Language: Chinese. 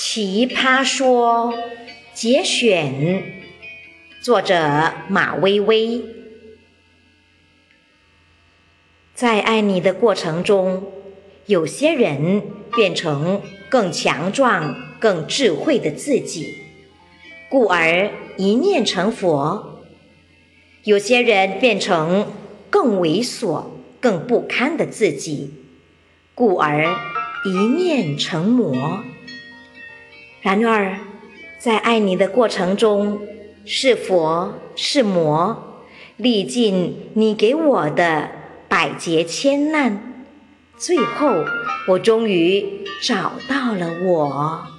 奇葩说节选，作者马薇薇。在爱你的过程中，有些人变成更强壮、更智慧的自己，故而一念成佛；有些人变成更猥琐、更不堪的自己，故而一念成魔。然而，在爱你的过程中，是佛是魔，历尽你给我的百劫千难，最后我终于找到了我。